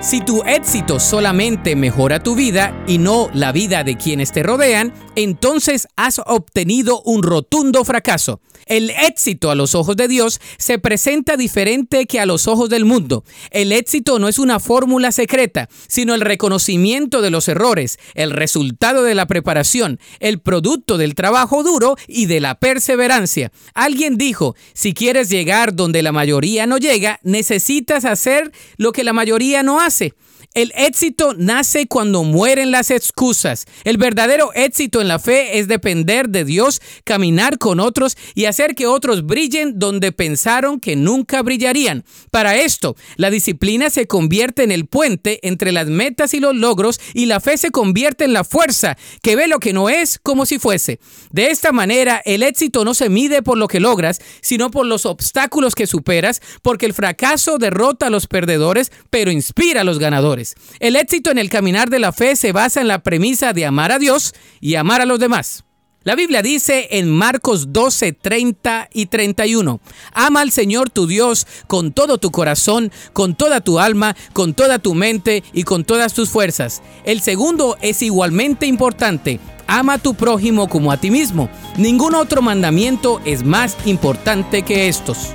Si tu éxito solamente mejora tu vida y no la vida de quienes te rodean, entonces has obtenido un rotundo fracaso. El éxito a los ojos de Dios se presenta diferente que a los ojos del mundo. El éxito no es una fórmula secreta, sino el reconocimiento de los errores, el resultado de la preparación, el producto del trabajo duro y de la perseverancia. Alguien dijo, si quieres llegar donde la mayoría no llega, necesitas hacer lo que la mayoría no hace. passé. El éxito nace cuando mueren las excusas. El verdadero éxito en la fe es depender de Dios, caminar con otros y hacer que otros brillen donde pensaron que nunca brillarían. Para esto, la disciplina se convierte en el puente entre las metas y los logros y la fe se convierte en la fuerza que ve lo que no es como si fuese. De esta manera, el éxito no se mide por lo que logras, sino por los obstáculos que superas, porque el fracaso derrota a los perdedores, pero inspira a los ganadores. El éxito en el caminar de la fe se basa en la premisa de amar a Dios y amar a los demás. La Biblia dice en Marcos 12, 30 y 31, ama al Señor tu Dios con todo tu corazón, con toda tu alma, con toda tu mente y con todas tus fuerzas. El segundo es igualmente importante, ama a tu prójimo como a ti mismo. Ningún otro mandamiento es más importante que estos.